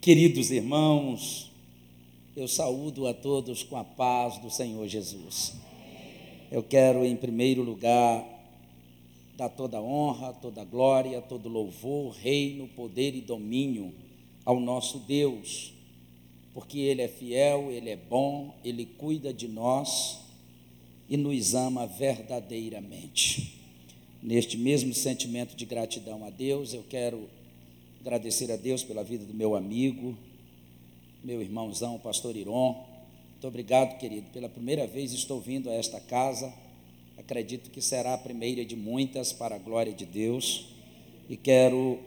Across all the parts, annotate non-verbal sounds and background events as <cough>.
Queridos irmãos, eu saúdo a todos com a paz do Senhor Jesus. Eu quero, em primeiro lugar, dar toda honra, toda glória, todo louvor, reino, poder e domínio ao nosso Deus, porque Ele é fiel, Ele é bom, Ele cuida de nós e nos ama verdadeiramente. Neste mesmo sentimento de gratidão a Deus, eu quero agradecer a Deus pela vida do meu amigo, meu irmãozão, pastor Iron. Muito obrigado, querido. Pela primeira vez estou vindo a esta casa. Acredito que será a primeira de muitas para a glória de Deus. E quero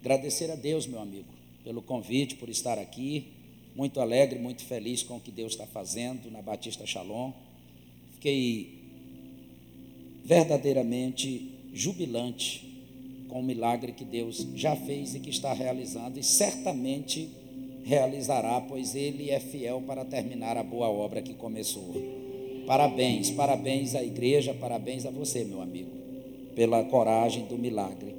agradecer a Deus, meu amigo, pelo convite, por estar aqui. Muito alegre, muito feliz com o que Deus está fazendo na Batista Shalom. Fiquei verdadeiramente jubilante com o milagre que Deus já fez e que está realizando e certamente realizará, pois Ele é fiel para terminar a boa obra que começou. Parabéns, parabéns à igreja, parabéns a você, meu amigo, pela coragem do milagre.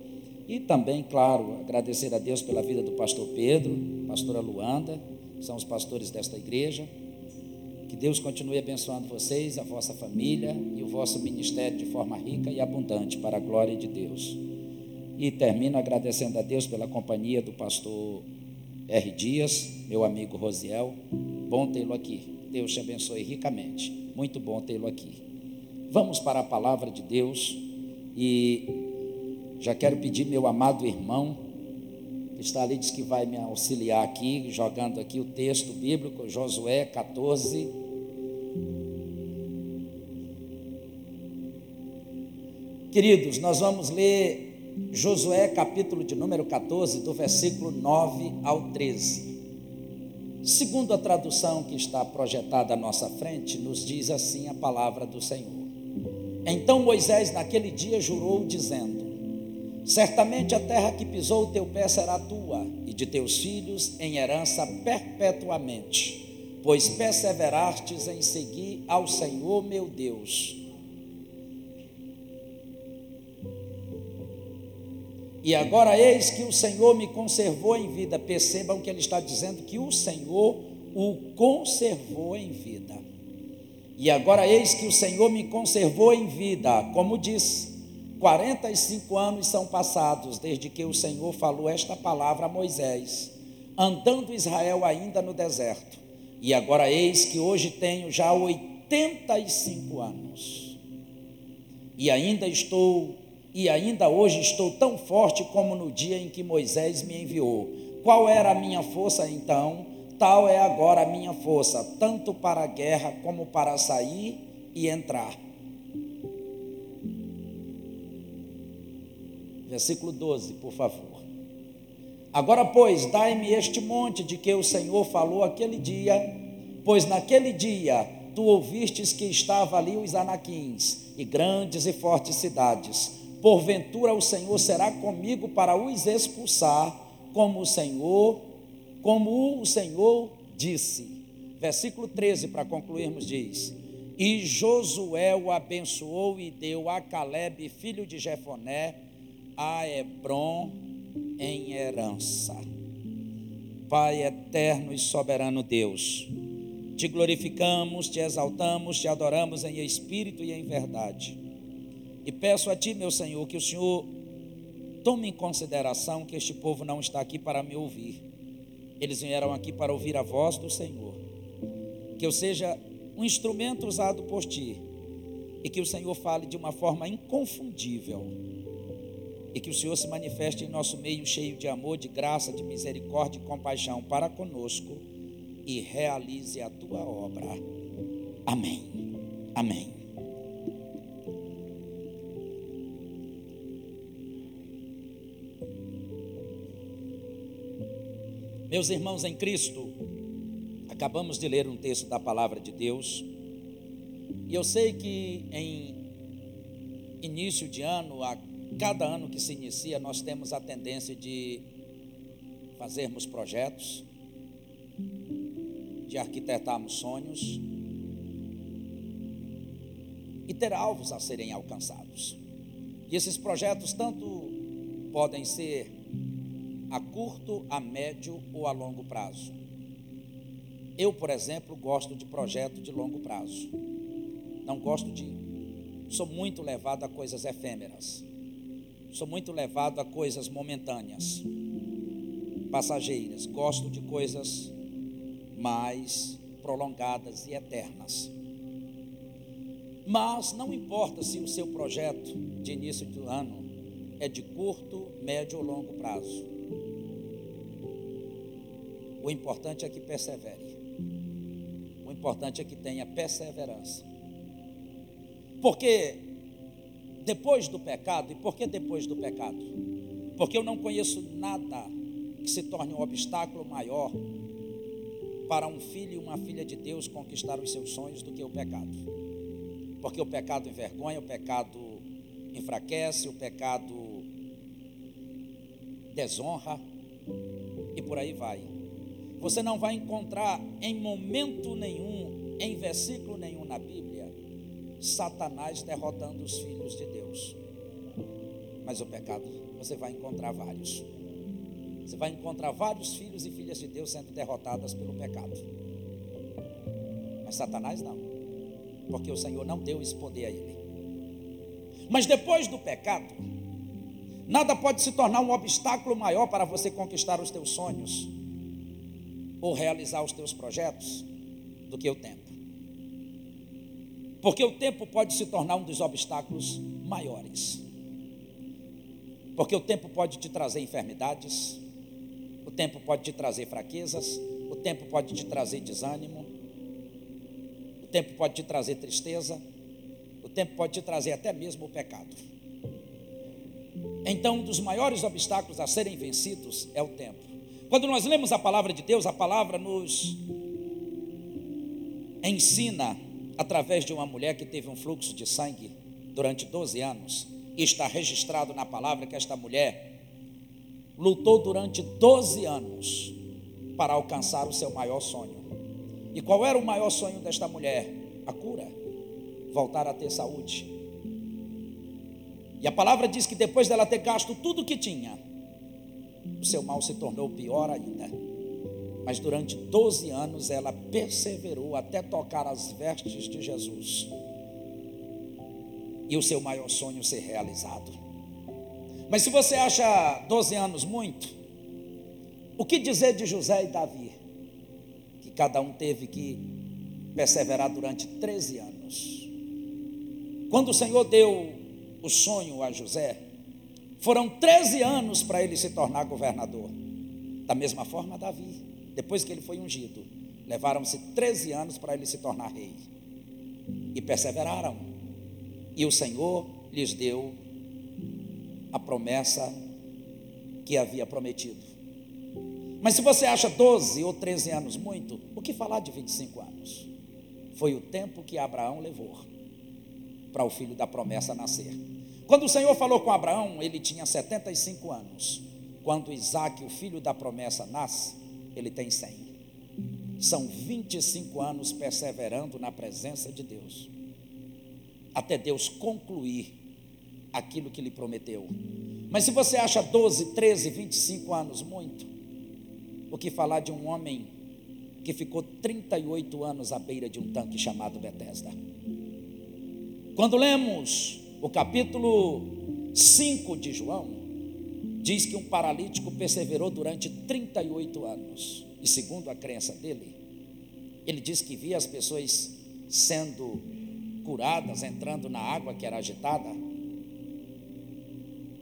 E também, claro, agradecer a Deus pela vida do pastor Pedro, pastora Luanda, são os pastores desta igreja. Que Deus continue abençoando vocês, a vossa família e o vosso ministério de forma rica e abundante para a glória de Deus. E termino agradecendo a Deus pela companhia do pastor R. Dias, meu amigo Rosiel. Bom tê-lo aqui. Deus te abençoe ricamente. Muito bom tê-lo aqui. Vamos para a palavra de Deus e já quero pedir meu amado irmão que está ali diz que vai me auxiliar aqui, jogando aqui o texto bíblico, Josué 14 Queridos, nós vamos ler Josué, capítulo de número 14, do versículo 9 ao 13. Segundo a tradução que está projetada à nossa frente, nos diz assim a palavra do Senhor. Então Moisés, naquele dia, jurou, dizendo: Certamente a terra que pisou o teu pé será tua, e de teus filhos em herança perpetuamente, pois perseverastes em seguir ao Senhor meu Deus E agora eis que o Senhor me conservou em vida. Percebam que ele está dizendo que o Senhor o conservou em vida. E agora eis que o Senhor me conservou em vida, como disse, 45 anos são passados desde que o Senhor falou esta palavra a Moisés, andando Israel ainda no deserto. E agora eis que hoje tenho já 85 anos. E ainda estou e ainda hoje estou tão forte como no dia em que Moisés me enviou. Qual era a minha força então? Tal é agora a minha força, tanto para a guerra como para sair e entrar. Versículo 12, por favor. Agora, pois, dai-me este monte de que o Senhor falou aquele dia, pois naquele dia tu ouvistes que estava ali os anaquins e grandes e fortes cidades porventura o Senhor será comigo para os expulsar, como o Senhor, como o Senhor disse. Versículo 13, para concluirmos, diz: E Josué o abençoou e deu a Caleb, filho de Jefoné, a Hebron em herança. Pai eterno e soberano Deus, te glorificamos, te exaltamos, te adoramos em espírito e em verdade. E peço a Ti, meu Senhor, que o Senhor tome em consideração que este povo não está aqui para me ouvir. Eles vieram aqui para ouvir a voz do Senhor. Que eu seja um instrumento usado por Ti. E que o Senhor fale de uma forma inconfundível. E que o Senhor se manifeste em nosso meio cheio de amor, de graça, de misericórdia e compaixão para conosco. E realize a Tua obra. Amém. Amém. Meus irmãos em Cristo, acabamos de ler um texto da palavra de Deus, e eu sei que em início de ano, a cada ano que se inicia, nós temos a tendência de fazermos projetos, de arquitetarmos sonhos e ter alvos a serem alcançados. E esses projetos tanto podem ser a curto, a médio ou a longo prazo. Eu, por exemplo, gosto de projeto de longo prazo. Não gosto de. Sou muito levado a coisas efêmeras. Sou muito levado a coisas momentâneas, passageiras. Gosto de coisas mais prolongadas e eternas. Mas não importa se o seu projeto de início do ano é de curto, médio ou longo prazo. O importante é que persevere. O importante é que tenha perseverança. Porque depois do pecado, e por que depois do pecado? Porque eu não conheço nada que se torne um obstáculo maior para um filho e uma filha de Deus conquistar os seus sonhos do que o pecado. Porque o pecado envergonha, o pecado enfraquece, o pecado desonra e por aí vai. Você não vai encontrar em momento nenhum, em versículo nenhum na Bíblia, Satanás derrotando os filhos de Deus. Mas o pecado, você vai encontrar vários. Você vai encontrar vários filhos e filhas de Deus sendo derrotadas pelo pecado. Mas Satanás não. Porque o Senhor não deu esse poder a ele. Mas depois do pecado, nada pode se tornar um obstáculo maior para você conquistar os teus sonhos ou realizar os teus projetos do que o tempo. Porque o tempo pode se tornar um dos obstáculos maiores. Porque o tempo pode te trazer enfermidades, o tempo pode te trazer fraquezas, o tempo pode te trazer desânimo, o tempo pode te trazer tristeza, o tempo pode te trazer até mesmo o pecado. Então, um dos maiores obstáculos a serem vencidos é o tempo. Quando nós lemos a palavra de Deus, a palavra nos ensina através de uma mulher que teve um fluxo de sangue durante 12 anos, e está registrado na palavra que esta mulher lutou durante 12 anos para alcançar o seu maior sonho. E qual era o maior sonho desta mulher? A cura, voltar a ter saúde. E a palavra diz que depois dela ter gasto tudo o que tinha, o seu mal se tornou pior ainda. Mas durante 12 anos ela perseverou até tocar as vestes de Jesus. E o seu maior sonho ser realizado. Mas se você acha 12 anos muito, o que dizer de José e Davi? Que cada um teve que perseverar durante 13 anos. Quando o Senhor deu o sonho a José, foram 13 anos para ele se tornar governador. Da mesma forma, Davi, depois que ele foi ungido, levaram-se 13 anos para ele se tornar rei. E perseveraram. E o Senhor lhes deu a promessa que havia prometido. Mas se você acha 12 ou 13 anos muito, o que falar de 25 anos? Foi o tempo que Abraão levou para o filho da promessa nascer. Quando o Senhor falou com Abraão, ele tinha 75 anos. Quando Isaac, o filho da promessa, nasce, ele tem 100. São 25 anos perseverando na presença de Deus, até Deus concluir aquilo que lhe prometeu. Mas se você acha 12, 13, 25 anos muito, o que falar de um homem que ficou 38 anos à beira de um tanque chamado Bethesda? Quando lemos o capítulo 5 de João, diz que um paralítico perseverou durante 38 anos, e segundo a crença dele, ele diz que via as pessoas sendo curadas, entrando na água que era agitada,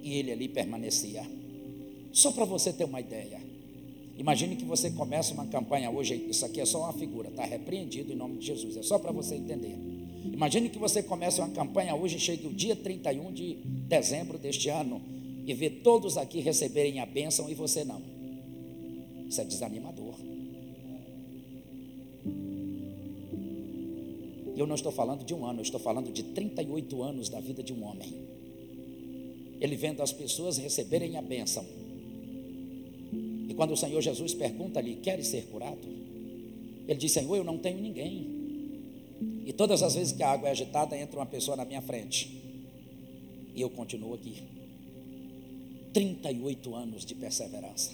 e ele ali permanecia. Só para você ter uma ideia. Imagine que você começa uma campanha hoje, isso aqui é só uma figura, está repreendido em nome de Jesus, é só para você entender. Imagine que você começa uma campanha hoje, chegue o dia 31 de dezembro deste ano e vê todos aqui receberem a bênção e você não. Isso é desanimador. Eu não estou falando de um ano, eu estou falando de 38 anos da vida de um homem ele vendo as pessoas receberem a bênção. E quando o Senhor Jesus pergunta-lhe: Queres ser curado? Ele diz: Senhor, eu não tenho ninguém. E todas as vezes que a água é agitada, entra uma pessoa na minha frente. E eu continuo aqui. 38 anos de perseverança.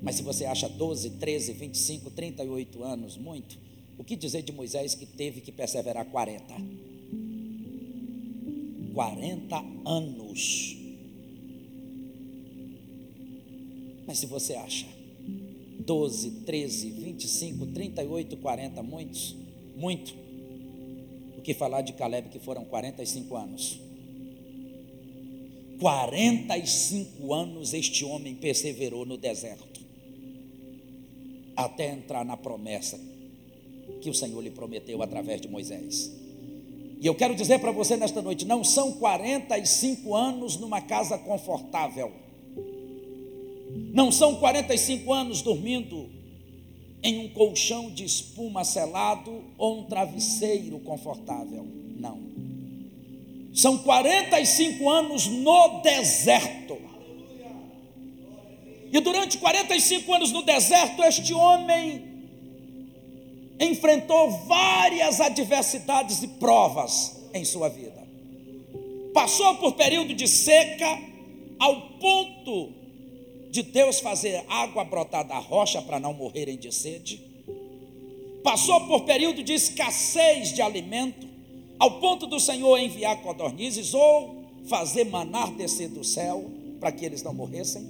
Mas se você acha 12, 13, 25, 38 anos muito, o que dizer de Moisés que teve que perseverar 40? 40 anos. Mas se você acha 12, 13, 25, 38, 40, muitos, muito, que falar de Caleb que foram 45 anos? 45 anos este homem perseverou no deserto, até entrar na promessa que o Senhor lhe prometeu através de Moisés. E eu quero dizer para você nesta noite: não são 45 anos numa casa confortável, não são 45 anos dormindo em um colchão de espuma selado ou um travesseiro confortável. Não. São 45 anos no deserto. E durante 45 anos no deserto, este homem enfrentou várias adversidades e provas em sua vida. Passou por período de seca, ao ponto de Deus fazer água brotar da rocha para não morrerem de sede. Passou por período de escassez de alimento, ao ponto do Senhor enviar codornizes ou fazer manar descer do céu para que eles não morressem.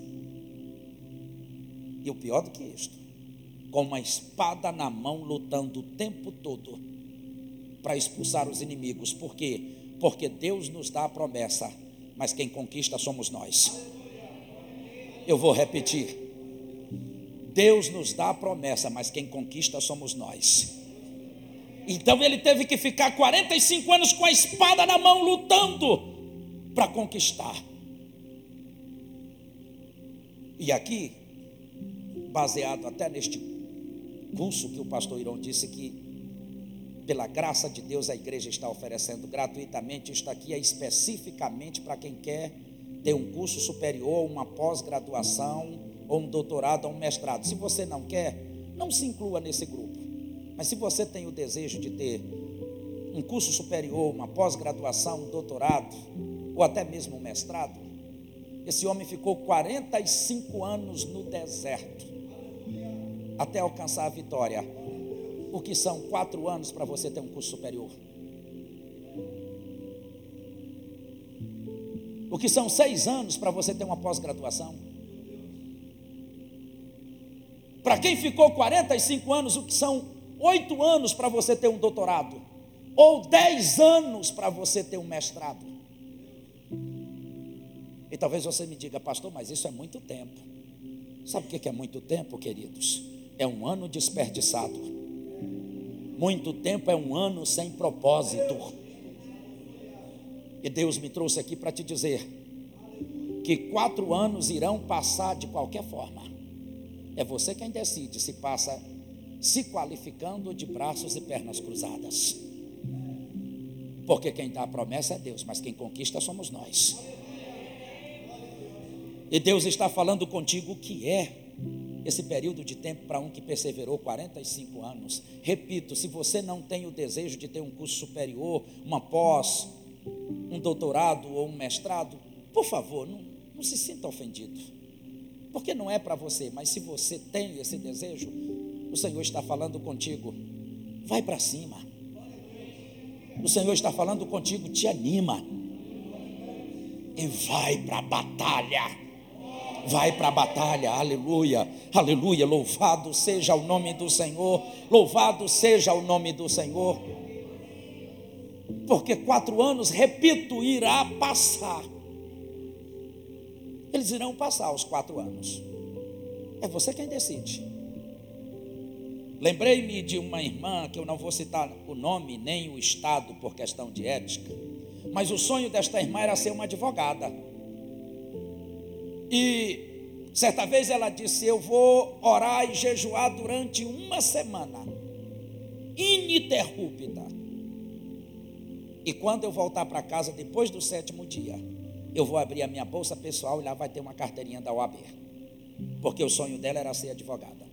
E o pior do que isto, com uma espada na mão, lutando o tempo todo para expulsar os inimigos. Por quê? Porque Deus nos dá a promessa, mas quem conquista somos nós. Eu vou repetir. Deus nos dá a promessa, mas quem conquista somos nós. Então ele teve que ficar 45 anos com a espada na mão, lutando para conquistar. E aqui, baseado até neste curso que o pastor Irão disse que, pela graça de Deus, a igreja está oferecendo gratuitamente. Isto aqui é especificamente para quem quer ter um curso superior, uma pós-graduação, ou um doutorado, ou um mestrado. Se você não quer, não se inclua nesse grupo. Mas se você tem o desejo de ter um curso superior, uma pós-graduação, um doutorado, ou até mesmo um mestrado, esse homem ficou 45 anos no deserto até alcançar a vitória. O que são quatro anos para você ter um curso superior? O que são seis anos para você ter uma pós-graduação? Para quem ficou 45 anos, o que são oito anos para você ter um doutorado? Ou dez anos para você ter um mestrado? E talvez você me diga, pastor, mas isso é muito tempo. Sabe o que é muito tempo, queridos? é um ano desperdiçado. Muito tempo é um ano sem propósito. E Deus me trouxe aqui para te dizer que quatro anos irão passar de qualquer forma. É você quem decide se passa se qualificando de braços e pernas cruzadas. Porque quem dá a promessa é Deus, mas quem conquista somos nós. E Deus está falando contigo o que é esse período de tempo para um que perseverou 45 anos. Repito, se você não tem o desejo de ter um curso superior, uma pós, um doutorado ou um mestrado, por favor, não, não se sinta ofendido. Porque não é para você, mas se você tem esse desejo, o Senhor está falando contigo. Vai para cima. O Senhor está falando contigo, te anima. E vai para a batalha vai para a batalha, aleluia, aleluia, louvado seja o nome do Senhor, louvado seja o nome do Senhor, porque quatro anos, repito, irá passar, eles irão passar os quatro anos, é você quem decide. Lembrei-me de uma irmã, que eu não vou citar o nome nem o estado por questão de ética, mas o sonho desta irmã era ser uma advogada. E certa vez ela disse: Eu vou orar e jejuar durante uma semana, ininterrupta. E quando eu voltar para casa depois do sétimo dia, eu vou abrir a minha bolsa pessoal e lá vai ter uma carteirinha da OAB. Porque o sonho dela era ser advogada.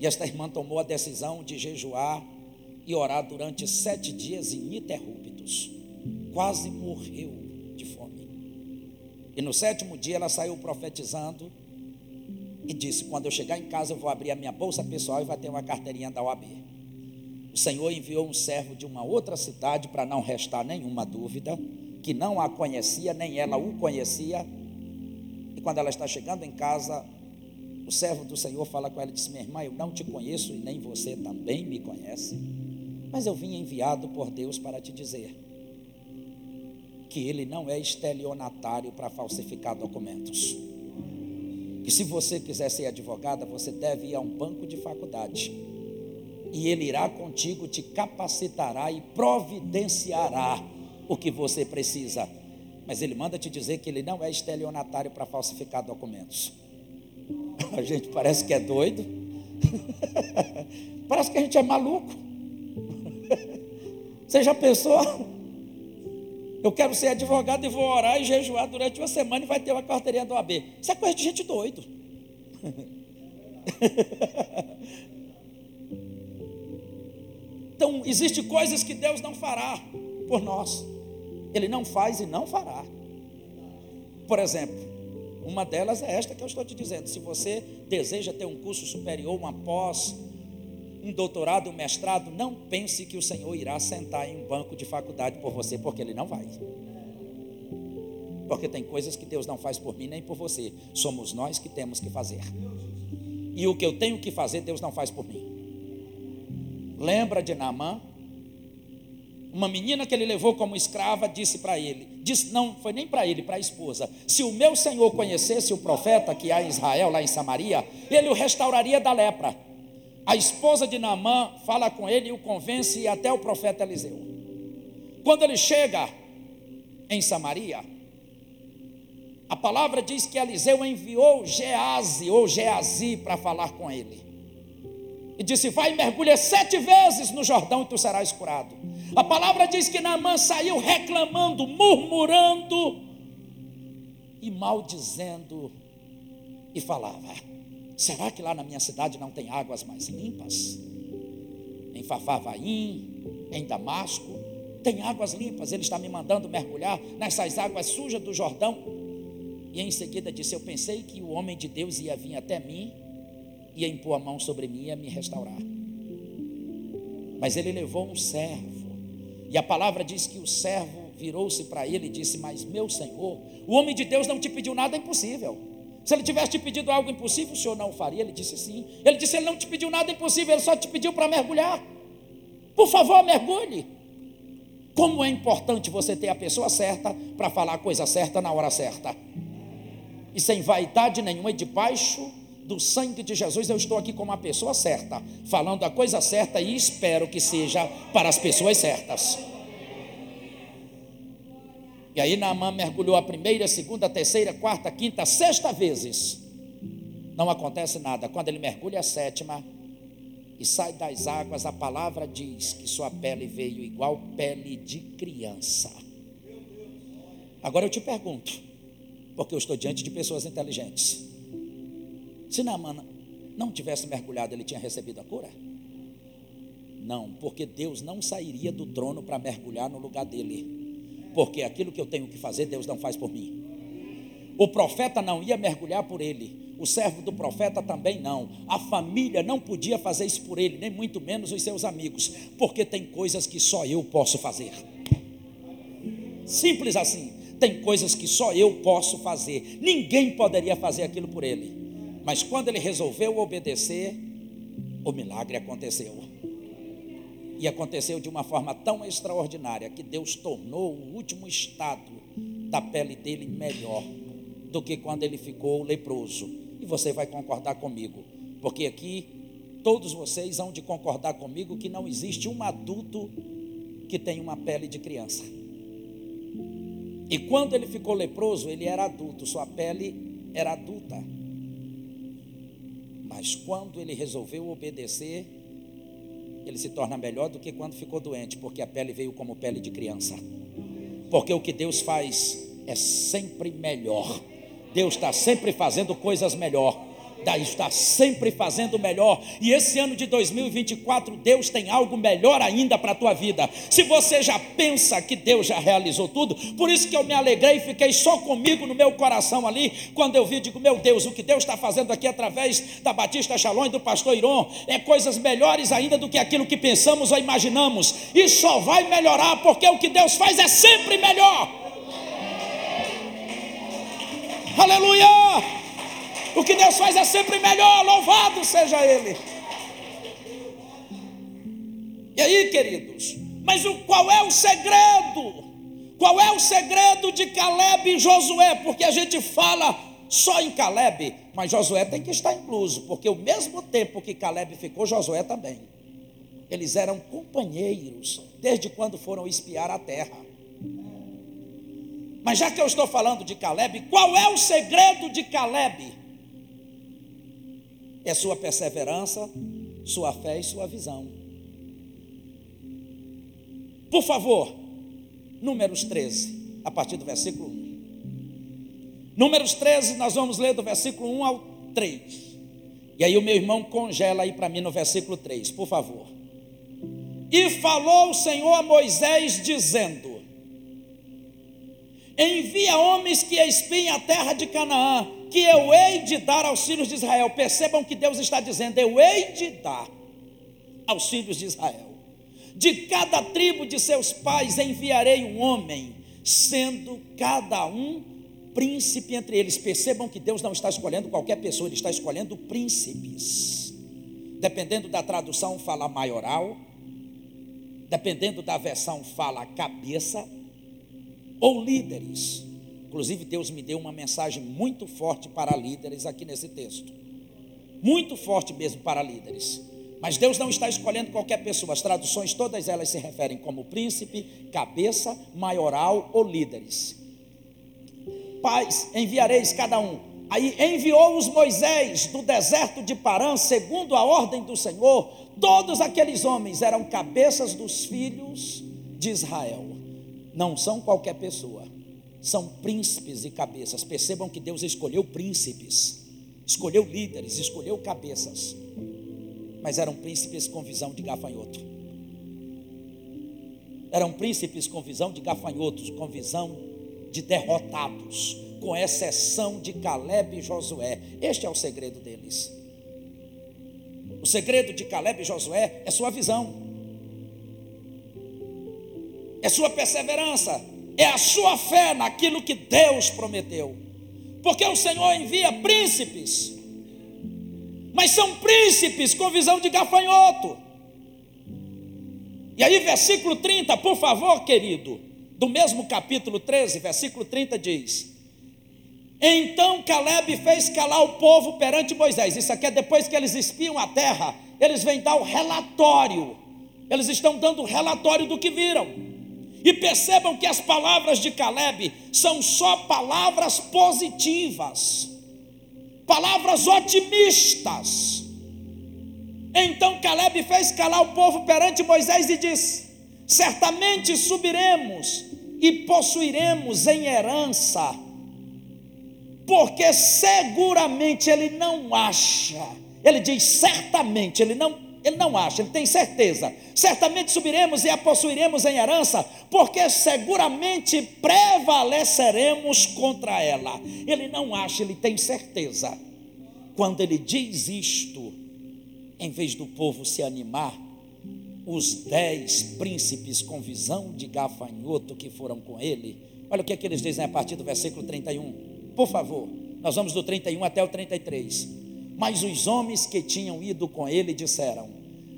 E esta irmã tomou a decisão de jejuar e orar durante sete dias ininterruptos. Quase morreu e no sétimo dia ela saiu profetizando e disse: Quando eu chegar em casa, eu vou abrir a minha bolsa pessoal e vai ter uma carteirinha da OAB. O Senhor enviou um servo de uma outra cidade para não restar nenhuma dúvida, que não a conhecia, nem ela o conhecia. E quando ela está chegando em casa, o servo do Senhor fala com ela e diz: Minha irmã, eu não te conheço e nem você também me conhece, mas eu vim enviado por Deus para te dizer que ele não é estelionatário para falsificar documentos. Que se você quiser ser advogada, você deve ir a um banco de faculdade. E ele irá contigo, te capacitará e providenciará o que você precisa. Mas ele manda te dizer que ele não é estelionatário para falsificar documentos. A gente parece que é doido. <laughs> parece que a gente é maluco. <laughs> Você já pensou? Eu quero ser advogado e vou orar e jejuar durante uma semana e vai ter uma carteirinha do AB. Isso é coisa de gente doido. <laughs> Então, existem coisas que Deus não fará por nós. Ele não faz e não fará. Por exemplo, uma delas é esta que eu estou te dizendo. Se você deseja ter um curso superior, uma pós, um doutorado, um mestrado, não pense que o Senhor irá sentar em um banco de faculdade por você, porque Ele não vai. Porque tem coisas que Deus não faz por mim nem por você, somos nós que temos que fazer. E o que eu tenho que fazer, Deus não faz por mim. Lembra de Naamã? Uma menina que ele levou como escrava disse para ele, disse, não foi nem para ele, para a esposa: se o meu senhor conhecesse o profeta que há em Israel, lá em Samaria, ele o restauraria da lepra. A esposa de Naamã fala com ele e o convence e até o profeta Eliseu. Quando ele chega em Samaria, a palavra diz que Eliseu enviou Geazi ou Geazi para falar com ele. E disse: Vai e mergulha sete vezes no Jordão e tu serás curado. A palavra diz que Naamã saiu reclamando, murmurando e maldizendo, e falava: Será que lá na minha cidade não tem águas mais limpas? Em Fafavaim, em Damasco, tem águas limpas. Ele está me mandando mergulhar nessas águas sujas do Jordão. E em seguida disse: Eu pensei que o homem de Deus ia vir até mim, ia impor a mão sobre mim e ia me restaurar. Mas ele levou um servo. E a palavra diz que o servo virou-se para ele e disse: Mas meu senhor, o homem de Deus não te pediu nada impossível. Se ele tivesse te pedido algo impossível, o senhor não faria? Ele disse sim. Ele disse: Ele não te pediu nada impossível, ele só te pediu para mergulhar. Por favor, mergulhe. Como é importante você ter a pessoa certa para falar a coisa certa na hora certa. E sem vaidade nenhuma, e debaixo do sangue de Jesus, eu estou aqui como a pessoa certa, falando a coisa certa e espero que seja para as pessoas certas. E aí Naamã mergulhou a primeira, segunda, terceira, quarta, quinta, sexta vezes. Não acontece nada. Quando ele mergulha a sétima e sai das águas, a palavra diz que sua pele veio igual pele de criança. Agora eu te pergunto, porque eu estou diante de pessoas inteligentes. Se Naamã não tivesse mergulhado, ele tinha recebido a cura? Não, porque Deus não sairia do trono para mergulhar no lugar dele porque aquilo que eu tenho que fazer, Deus não faz por mim. O profeta não ia mergulhar por ele, o servo do profeta também não, a família não podia fazer isso por ele, nem muito menos os seus amigos, porque tem coisas que só eu posso fazer. Simples assim, tem coisas que só eu posso fazer, ninguém poderia fazer aquilo por ele, mas quando ele resolveu obedecer, o milagre aconteceu. E aconteceu de uma forma tão extraordinária que Deus tornou o último estado da pele dele melhor do que quando ele ficou leproso. E você vai concordar comigo, porque aqui todos vocês hão de concordar comigo que não existe um adulto que tem uma pele de criança. E quando ele ficou leproso, ele era adulto, sua pele era adulta. Mas quando ele resolveu obedecer, ele se torna melhor do que quando ficou doente, porque a pele veio como pele de criança. Porque o que Deus faz é sempre melhor. Deus está sempre fazendo coisas melhor. Está sempre fazendo melhor. E esse ano de 2024, Deus tem algo melhor ainda para a tua vida. Se você já pensa que Deus já realizou tudo, por isso que eu me alegrei e fiquei só comigo no meu coração ali, quando eu vi, digo, meu Deus, o que Deus está fazendo aqui através da Batista Shalom e do pastor Iron é coisas melhores ainda do que aquilo que pensamos ou imaginamos. E só vai melhorar, porque o que Deus faz é sempre melhor. Aleluia! O que Deus faz é sempre melhor, louvado seja Ele. E aí, queridos, mas o, qual é o segredo? Qual é o segredo de Caleb e Josué? Porque a gente fala só em Caleb, mas Josué tem que estar incluso, porque o mesmo tempo que Caleb ficou, Josué também. Eles eram companheiros desde quando foram espiar a terra. Mas já que eu estou falando de Caleb, qual é o segredo de Caleb? É sua perseverança, sua fé e sua visão. Por favor, Números 13, a partir do versículo 1. Números 13, nós vamos ler do versículo 1 ao 3. E aí o meu irmão congela aí para mim no versículo 3, por favor. E falou o Senhor a Moisés, dizendo: Envia homens que espiem a terra de Canaã que eu hei de dar aos filhos de Israel. Percebam que Deus está dizendo: eu hei de dar aos filhos de Israel. De cada tribo de seus pais enviarei um homem, sendo cada um príncipe entre eles. Percebam que Deus não está escolhendo qualquer pessoa, Ele está escolhendo príncipes. Dependendo da tradução, fala maioral, dependendo da versão, fala cabeça, ou líderes. Inclusive, Deus me deu uma mensagem muito forte para líderes aqui nesse texto. Muito forte mesmo para líderes. Mas Deus não está escolhendo qualquer pessoa. As traduções, todas elas se referem como príncipe, cabeça, maioral ou líderes. Pais, enviareis cada um. Aí enviou-os Moisés do deserto de Parã, segundo a ordem do Senhor. Todos aqueles homens eram cabeças dos filhos de Israel. Não são qualquer pessoa são príncipes e cabeças. Percebam que Deus escolheu príncipes, escolheu líderes, escolheu cabeças, mas eram príncipes com visão de gafanhoto. Eram príncipes com visão de gafanhotos, com visão de derrotados, com exceção de Caleb e Josué. Este é o segredo deles. O segredo de Caleb e Josué é sua visão, é sua perseverança, é a sua fé naquilo que Deus prometeu. Porque o Senhor envia príncipes, mas são príncipes com visão de gafanhoto. E aí, versículo 30, por favor, querido, do mesmo capítulo 13, versículo 30 diz: Então Caleb fez calar o povo perante Moisés. Isso aqui é depois que eles espiam a terra, eles vêm dar o relatório. Eles estão dando o relatório do que viram. E percebam que as palavras de Caleb são só palavras positivas, palavras otimistas. Então Caleb fez calar o povo perante Moisés e disse: Certamente subiremos e possuiremos em herança, porque seguramente ele não acha, ele diz certamente, ele não ele não acha, ele tem certeza. Certamente subiremos e a possuiremos em herança, porque seguramente prevaleceremos contra ela. Ele não acha, ele tem certeza. Quando ele diz isto, em vez do povo se animar, os dez príncipes com visão de gafanhoto que foram com ele, olha o que, é que eles dizem a partir do versículo 31. Por favor, nós vamos do 31 até o 33. Mas os homens que tinham ido com ele disseram: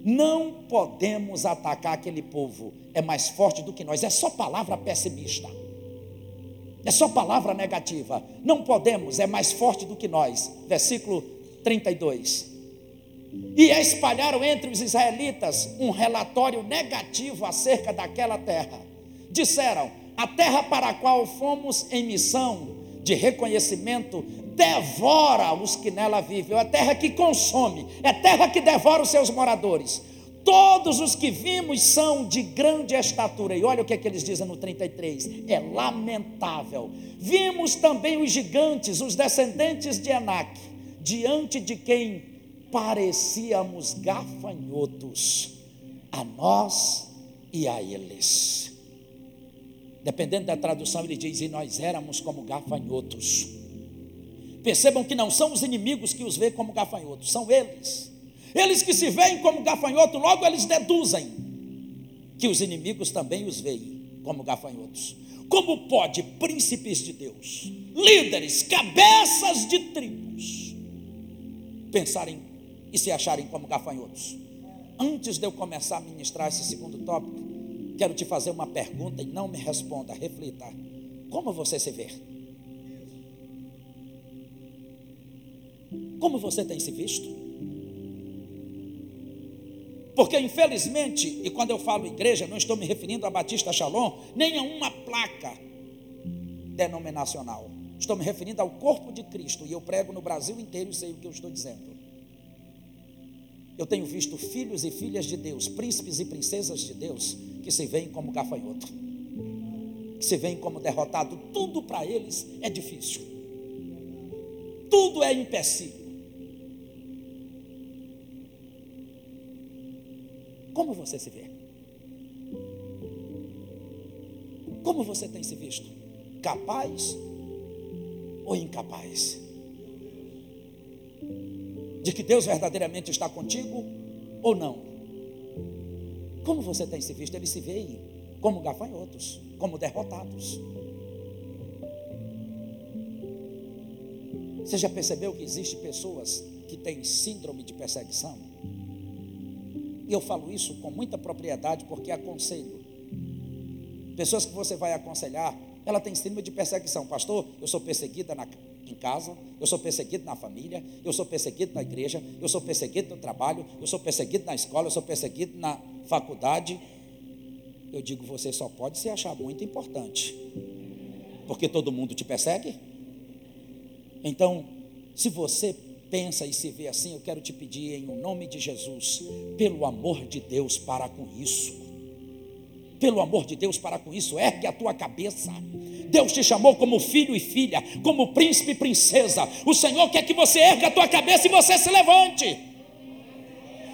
Não podemos atacar aquele povo, é mais forte do que nós. É só palavra pessimista. É só palavra negativa. Não podemos, é mais forte do que nós. Versículo 32. E espalharam entre os israelitas um relatório negativo acerca daquela terra. Disseram: A terra para a qual fomos em missão de reconhecimento devora os que nela vivem, é terra que consome, é terra que devora os seus moradores. Todos os que vimos são de grande estatura. E olha o que, é que eles dizem no 33: é lamentável. Vimos também os gigantes, os descendentes de Enac, diante de quem parecíamos gafanhotos, a nós e a eles. Dependendo da tradução, ele diz: E nós éramos como gafanhotos. Percebam que não são os inimigos que os veem como gafanhotos, são eles. Eles que se veem como gafanhoto, logo eles deduzem que os inimigos também os veem como gafanhotos. Como pode príncipes de Deus, líderes, cabeças de tribos, pensarem e se acharem como gafanhotos? Antes de eu começar a ministrar esse segundo tópico, quero te fazer uma pergunta e não me responda, reflita. Como você se vê? Como você tem se visto? Porque infelizmente, e quando eu falo igreja, não estou me referindo a Batista Shalom, nem a uma placa denominacional. Estou me referindo ao corpo de Cristo e eu prego no Brasil inteiro e sei o que eu estou dizendo. Eu tenho visto filhos e filhas de Deus, príncipes e princesas de Deus, que se veem como gafanhoto, que se veem como derrotado. Tudo para eles é difícil, tudo é empecilho. Como você se vê? Como você tem se visto? Capaz ou incapaz? De que Deus verdadeiramente está contigo ou não? Como você tem se visto? Ele se vê como gafanhotos, como derrotados. Você já percebeu que existem pessoas que têm síndrome de perseguição? E eu falo isso com muita propriedade porque aconselho. Pessoas que você vai aconselhar, ela tem síndrome de perseguição. Pastor, eu sou perseguida na, em casa, eu sou perseguido na família, eu sou perseguido na igreja, eu sou perseguido no trabalho, eu sou perseguido na escola, eu sou perseguido na faculdade. Eu digo, você só pode se achar muito importante, porque todo mundo te persegue. Então, se você pensa e se vê assim, eu quero te pedir em nome de Jesus, pelo amor de Deus, para com isso. Pelo amor de Deus, para com isso, ergue a tua cabeça. Deus te chamou como filho e filha, como príncipe e princesa. O Senhor quer que você ergue a tua cabeça e você se levante.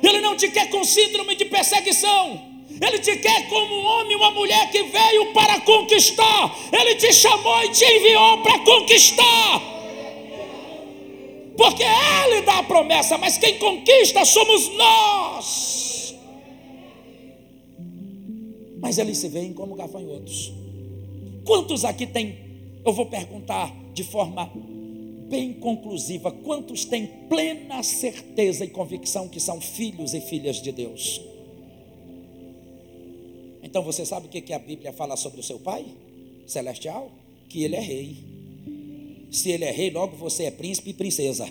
Ele não te quer com síndrome de perseguição. Ele te quer como um homem, uma mulher que veio para conquistar. Ele te chamou e te enviou para conquistar. Porque Ele dá a promessa, mas quem conquista somos nós. Mas eles se veem como gafanhotos. Quantos aqui tem? Eu vou perguntar de forma bem conclusiva: quantos têm plena certeza e convicção que são filhos e filhas de Deus? Então você sabe o que a Bíblia fala sobre o seu Pai celestial? Que ele é rei. Se ele é rei, logo você é príncipe e princesa.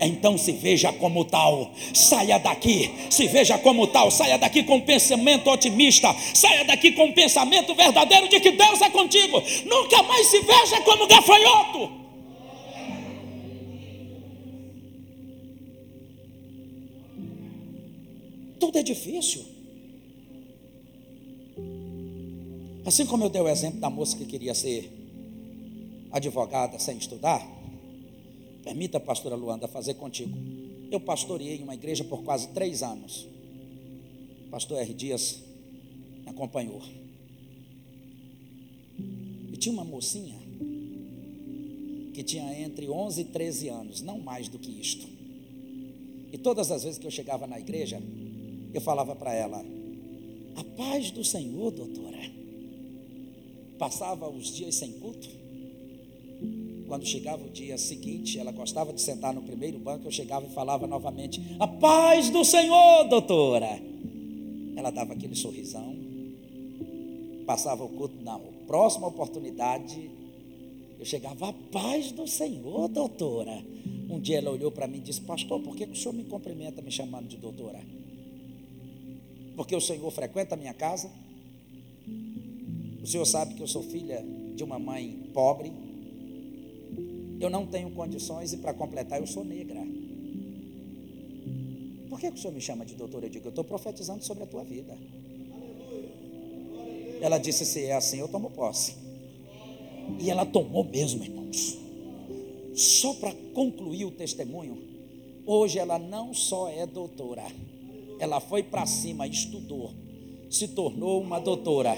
Então se veja como tal, saia daqui, se veja como tal, saia daqui com pensamento otimista, saia daqui com pensamento verdadeiro de que Deus é contigo. Nunca mais se veja como gafanhoto. Tudo é difícil. Assim como eu dei o exemplo da moça que queria ser advogada sem estudar, permita, pastora Luanda, fazer contigo. Eu pastoreei uma igreja por quase três anos. Pastor R. Dias me acompanhou. E tinha uma mocinha que tinha entre 11 e 13 anos, não mais do que isto. E todas as vezes que eu chegava na igreja, eu falava para ela: A paz do Senhor, doutora. Passava os dias sem culto quando chegava o dia seguinte, ela gostava de sentar no primeiro banco, eu chegava e falava novamente: A paz do Senhor, doutora. Ela dava aquele sorrisão, passava o culto na próxima oportunidade. Eu chegava, a paz do Senhor, doutora. Um dia ela olhou para mim e disse: Pastor, por que o senhor me cumprimenta me chamando de doutora? Porque o senhor frequenta a minha casa? O senhor sabe que eu sou filha de uma mãe pobre, eu não tenho condições e para completar eu sou negra. Por que, que o senhor me chama de doutora? Eu digo, eu estou profetizando sobre a tua vida. Ela disse: se é assim, eu tomo posse. E ela tomou mesmo, irmãos. Só para concluir o testemunho, hoje ela não só é doutora, ela foi para cima, estudou, se tornou uma doutora.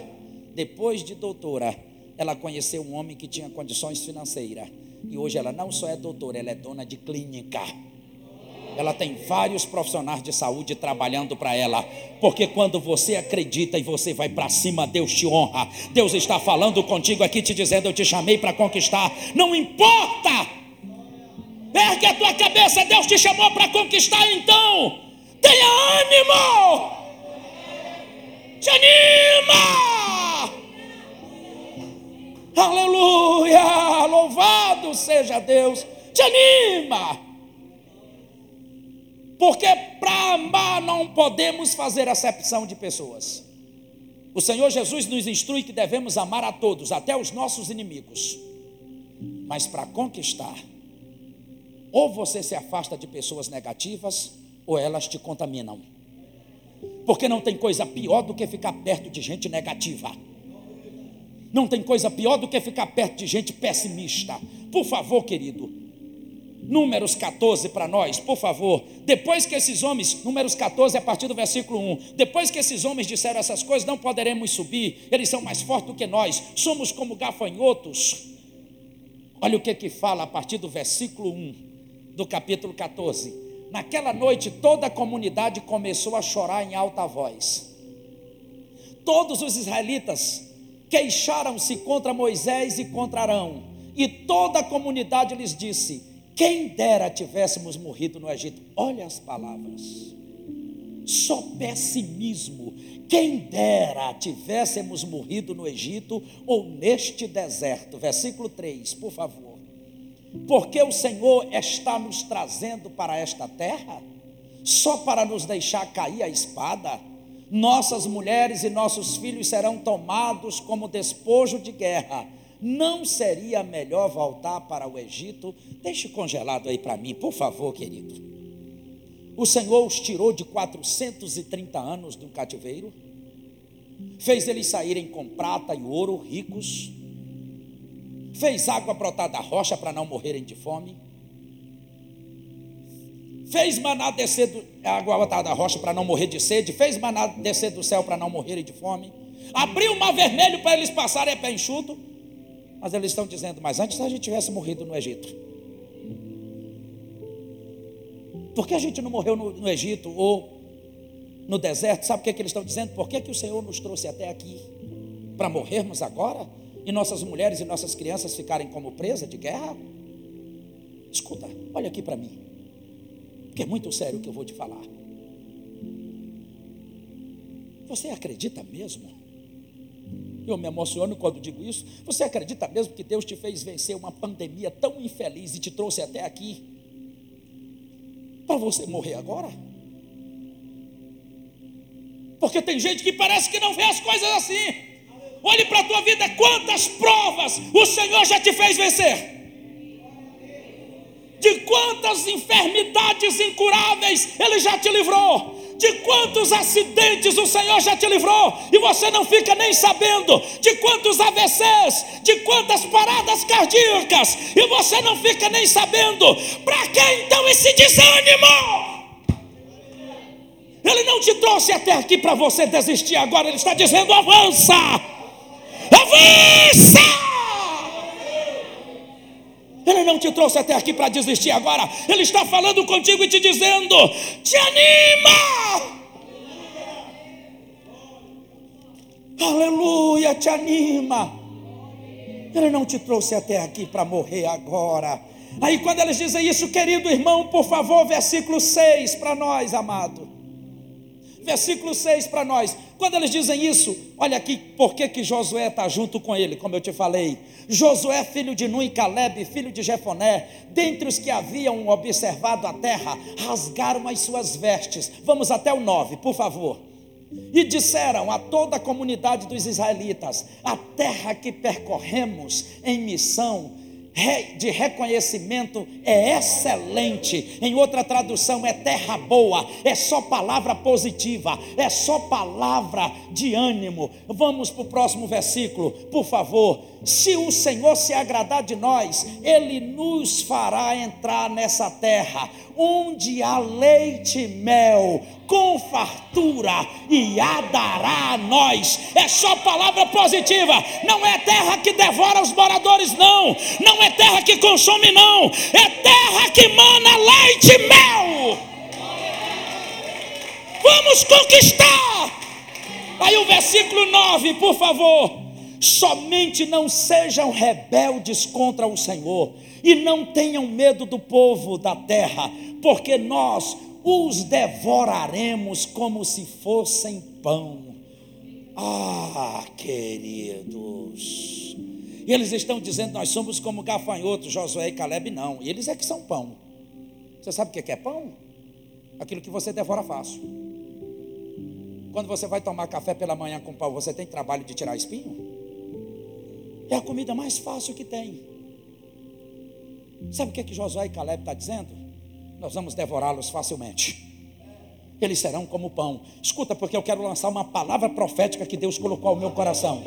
Depois de doutora, ela conheceu um homem que tinha condições financeiras. E hoje ela não só é doutora, ela é dona de clínica. Ela tem vários profissionais de saúde trabalhando para ela, porque quando você acredita e você vai para cima, Deus te honra. Deus está falando contigo aqui, te dizendo: Eu te chamei para conquistar. Não importa Ergue a tua cabeça, Deus te chamou para conquistar então. Tenha ânimo. Te anima. Aleluia. Louvado seja Deus. Te anima. Porque para amar não podemos fazer acepção de pessoas. O Senhor Jesus nos instrui que devemos amar a todos, até os nossos inimigos. Mas para conquistar, ou você se afasta de pessoas negativas, ou elas te contaminam. Porque não tem coisa pior do que ficar perto de gente negativa. Não tem coisa pior do que ficar perto de gente pessimista. Por favor, querido. Números 14 para nós, por favor. Depois que esses homens, Números 14 a partir do versículo 1. Depois que esses homens disseram essas coisas, não poderemos subir. Eles são mais fortes do que nós. Somos como gafanhotos. Olha o que que fala a partir do versículo 1 do capítulo 14. Naquela noite, toda a comunidade começou a chorar em alta voz. Todos os israelitas queixaram-se contra Moisés e contra Arão, e toda a comunidade lhes disse: Quem dera tivéssemos morrido no Egito. Olha as palavras. Só pessimismo. Quem dera tivéssemos morrido no Egito ou neste deserto. Versículo 3, por favor porque o Senhor está nos trazendo para esta terra, só para nos deixar cair a espada. Nossas mulheres e nossos filhos serão tomados como despojo de guerra. Não seria melhor voltar para o Egito? Deixe congelado aí para mim, por favor, querido. O Senhor os tirou de 430 anos do cativeiro, fez eles saírem com prata e ouro ricos, fez água brotar da rocha para não morrerem de fome, fez maná descer do, água brotar da rocha para não morrer de sede, fez maná descer do céu para não morrerem de fome, abriu o mar vermelho para eles passarem a pé enxuto, mas eles estão dizendo, mas antes a gente tivesse morrido no Egito. Por que a gente não morreu no, no Egito ou no deserto? Sabe o que, é que eles estão dizendo? Por que, que o Senhor nos trouxe até aqui? Para morrermos agora? e nossas mulheres e nossas crianças ficarem como presa de guerra? Escuta, olha aqui para mim, porque é muito sério o que eu vou te falar. Você acredita mesmo? Eu me emociono quando digo isso. Você acredita mesmo que Deus te fez vencer uma pandemia tão infeliz e te trouxe até aqui para você morrer agora? Porque tem gente que parece que não vê as coisas assim. Olhe para a tua vida, quantas provas o Senhor já te fez vencer. De quantas enfermidades incuráveis Ele já te livrou. De quantos acidentes o Senhor já te livrou e você não fica nem sabendo. De quantos AVCs, de quantas paradas cardíacas e você não fica nem sabendo. Para que então esse desânimo? Ele não te trouxe até aqui para você desistir agora, Ele está dizendo: avança avança! Ele não te trouxe até aqui para desistir agora. Ele está falando contigo e te dizendo: te anima! Aleluia, te anima. Ele não te trouxe até aqui para morrer agora. Aí, quando eles dizem isso, querido irmão, por favor, versículo 6 para nós, amado versículo 6 para nós. Quando eles dizem isso, olha aqui por que, que Josué está junto com ele, como eu te falei. Josué, filho de Nun e Caleb, filho de Jefoné, dentre os que haviam observado a terra, rasgaram as suas vestes. Vamos até o 9, por favor. E disseram a toda a comunidade dos israelitas: A terra que percorremos em missão de reconhecimento é excelente. Em outra tradução, é terra boa, é só palavra positiva, é só palavra de ânimo. Vamos para o próximo versículo, por favor. Se o Senhor se agradar de nós, Ele nos fará entrar nessa terra, onde há leite e mel, com fartura, e a dará a nós. É só palavra positiva, não é terra que devora os moradores, não, não é terra que consome, não, é terra que mana leite e mel. Vamos conquistar. Aí o versículo 9, por favor. Somente não sejam rebeldes contra o Senhor e não tenham medo do povo da terra, porque nós os devoraremos como se fossem pão. Ah, queridos. E eles estão dizendo: nós somos como gafanhotos, Josué e Caleb, não. E eles é que são pão. Você sabe o que é pão? Aquilo que você devora fácil. Quando você vai tomar café pela manhã com pão, você tem trabalho de tirar espinho? É a comida mais fácil que tem. Sabe o que, é que Josué e Caleb está dizendo? Nós vamos devorá-los facilmente. Eles serão como pão. Escuta, porque eu quero lançar uma palavra profética que Deus colocou ao meu coração.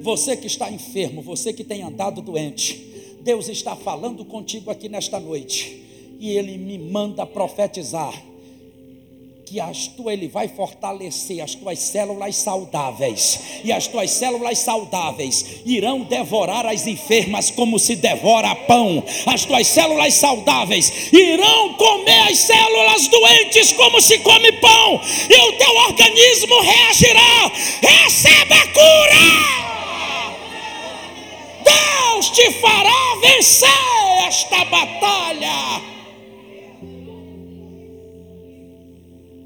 Você que está enfermo, você que tem andado doente, Deus está falando contigo aqui nesta noite. E Ele me manda profetizar que as tuas, ele vai fortalecer as tuas células saudáveis, e as tuas células saudáveis irão devorar as enfermas como se devora pão, as tuas células saudáveis irão comer as células doentes como se come pão, e o teu organismo reagirá, receba a cura. Deus te fará vencer esta batalha.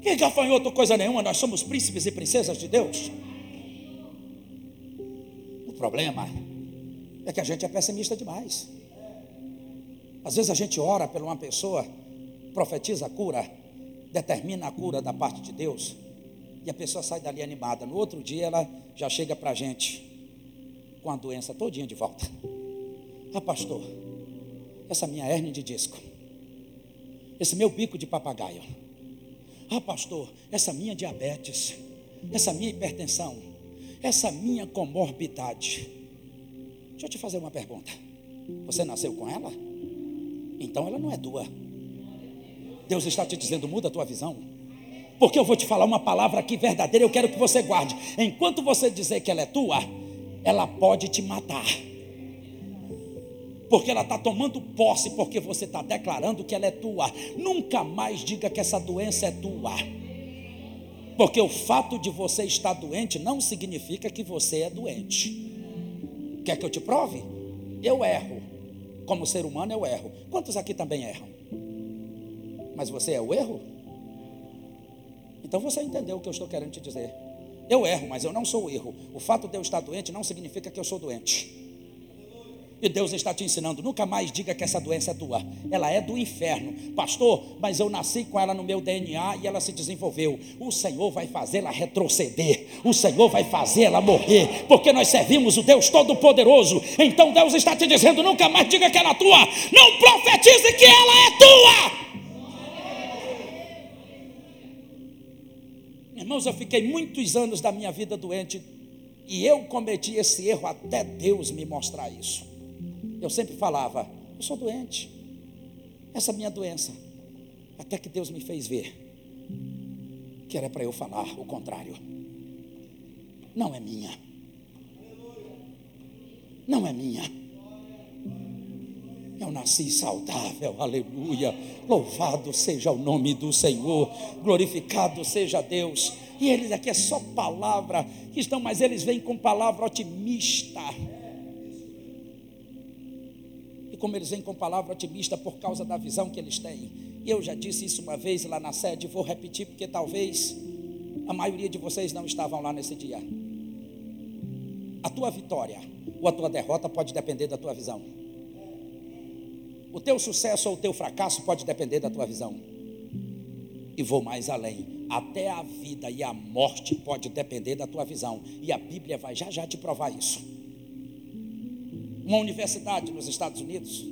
Quem gafanhoto coisa nenhuma, nós somos príncipes e princesas de Deus. O problema é que a gente é pessimista demais. Às vezes a gente ora por uma pessoa, profetiza a cura, determina a cura da parte de Deus, e a pessoa sai dali animada. No outro dia ela já chega para a gente com a doença todinha de volta. Ah, pastor, essa minha hernia de disco, esse meu bico de papagaio, ah, pastor, essa minha diabetes, essa minha hipertensão, essa minha comorbidade. Deixa eu te fazer uma pergunta. Você nasceu com ela? Então ela não é tua. Deus está te dizendo, muda a tua visão. Porque eu vou te falar uma palavra aqui verdadeira, eu quero que você guarde. Enquanto você dizer que ela é tua, ela pode te matar porque ela está tomando posse, porque você está declarando que ela é tua. Nunca mais diga que essa doença é tua. Porque o fato de você estar doente não significa que você é doente. Quer que eu te prove? Eu erro. Como ser humano, eu erro. Quantos aqui também erram? Mas você é o erro? Então você entendeu o que eu estou querendo te dizer. Eu erro, mas eu não sou o erro. O fato de eu estar doente não significa que eu sou doente. E Deus está te ensinando: nunca mais diga que essa doença é tua, ela é do inferno, pastor. Mas eu nasci com ela no meu DNA e ela se desenvolveu. O Senhor vai fazê-la retroceder, o Senhor vai fazê-la morrer, porque nós servimos o Deus Todo-Poderoso. Então Deus está te dizendo: nunca mais diga que ela é tua, não profetize que ela é tua. Irmãos, eu fiquei muitos anos da minha vida doente e eu cometi esse erro até Deus me mostrar isso. Eu sempre falava, eu sou doente. Essa é minha doença. Até que Deus me fez ver que era para eu falar o contrário. Não é minha. Não é minha. Eu nasci saudável, aleluia. Louvado seja o nome do Senhor, glorificado seja Deus. E eles aqui é só palavra estão, mas eles vêm com palavra otimista como eles vêm com palavra otimista por causa da visão que eles têm. Eu já disse isso uma vez lá na sede, vou repetir porque talvez a maioria de vocês não estavam lá nesse dia. A tua vitória ou a tua derrota pode depender da tua visão. O teu sucesso ou o teu fracasso pode depender da tua visão. E vou mais além. Até a vida e a morte pode depender da tua visão. E a Bíblia vai já já te provar isso uma universidade nos Estados Unidos,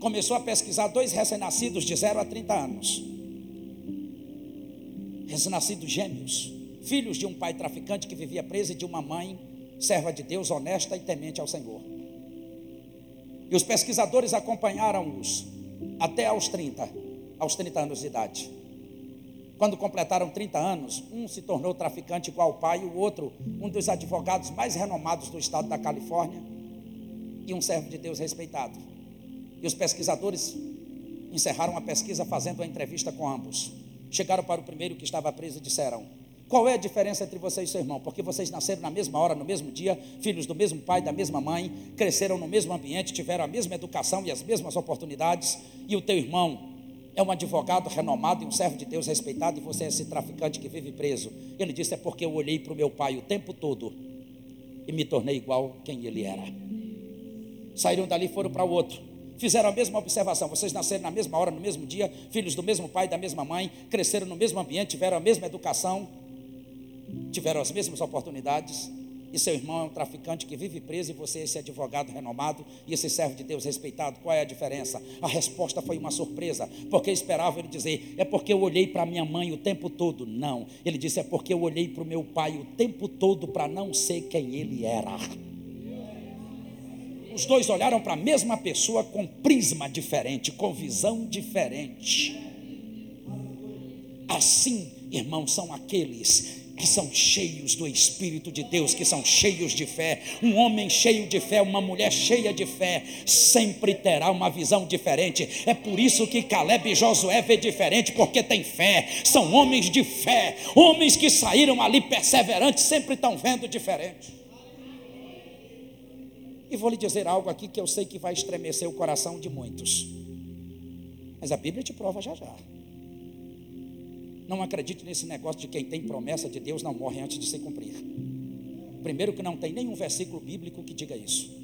começou a pesquisar dois recém-nascidos de 0 a 30 anos. Recém-nascidos gêmeos, filhos de um pai traficante que vivia preso e de uma mãe serva de Deus, honesta e temente ao Senhor. E os pesquisadores acompanharam-os até aos 30, aos 30 anos de idade. Quando completaram 30 anos, um se tornou traficante igual ao pai, e o outro, um dos advogados mais renomados do estado da Califórnia, e um servo de Deus respeitado. E os pesquisadores encerraram a pesquisa fazendo uma entrevista com ambos. Chegaram para o primeiro que estava preso e disseram: Qual é a diferença entre você e seu irmão? Porque vocês nasceram na mesma hora, no mesmo dia, filhos do mesmo pai, da mesma mãe, cresceram no mesmo ambiente, tiveram a mesma educação e as mesmas oportunidades, e o teu irmão é um advogado renomado e um servo de Deus respeitado, e você é esse traficante que vive preso. Ele disse: É porque eu olhei para o meu pai o tempo todo e me tornei igual quem ele era. Saíram dali e foram para o outro fizeram a mesma observação. Vocês nasceram na mesma hora, no mesmo dia, filhos do mesmo pai, da mesma mãe, cresceram no mesmo ambiente, tiveram a mesma educação, tiveram as mesmas oportunidades. E seu irmão é um traficante que vive preso, e você é esse advogado renomado e esse servo de Deus respeitado. Qual é a diferença? A resposta foi uma surpresa, porque esperava ele dizer: É porque eu olhei para minha mãe o tempo todo. Não, ele disse: É porque eu olhei para o meu pai o tempo todo para não ser quem ele era os dois olharam para a mesma pessoa com prisma diferente, com visão diferente. Assim, irmãos, são aqueles que são cheios do Espírito de Deus, que são cheios de fé. Um homem cheio de fé, uma mulher cheia de fé, sempre terá uma visão diferente. É por isso que Caleb e Josué vê diferente, porque tem fé. São homens de fé, homens que saíram ali perseverantes, sempre estão vendo diferente. E vou lhe dizer algo aqui que eu sei que vai estremecer o coração de muitos. Mas a Bíblia te prova já já. Não acredite nesse negócio de quem tem promessa de Deus não morre antes de se cumprir. Primeiro, que não tem nenhum versículo bíblico que diga isso.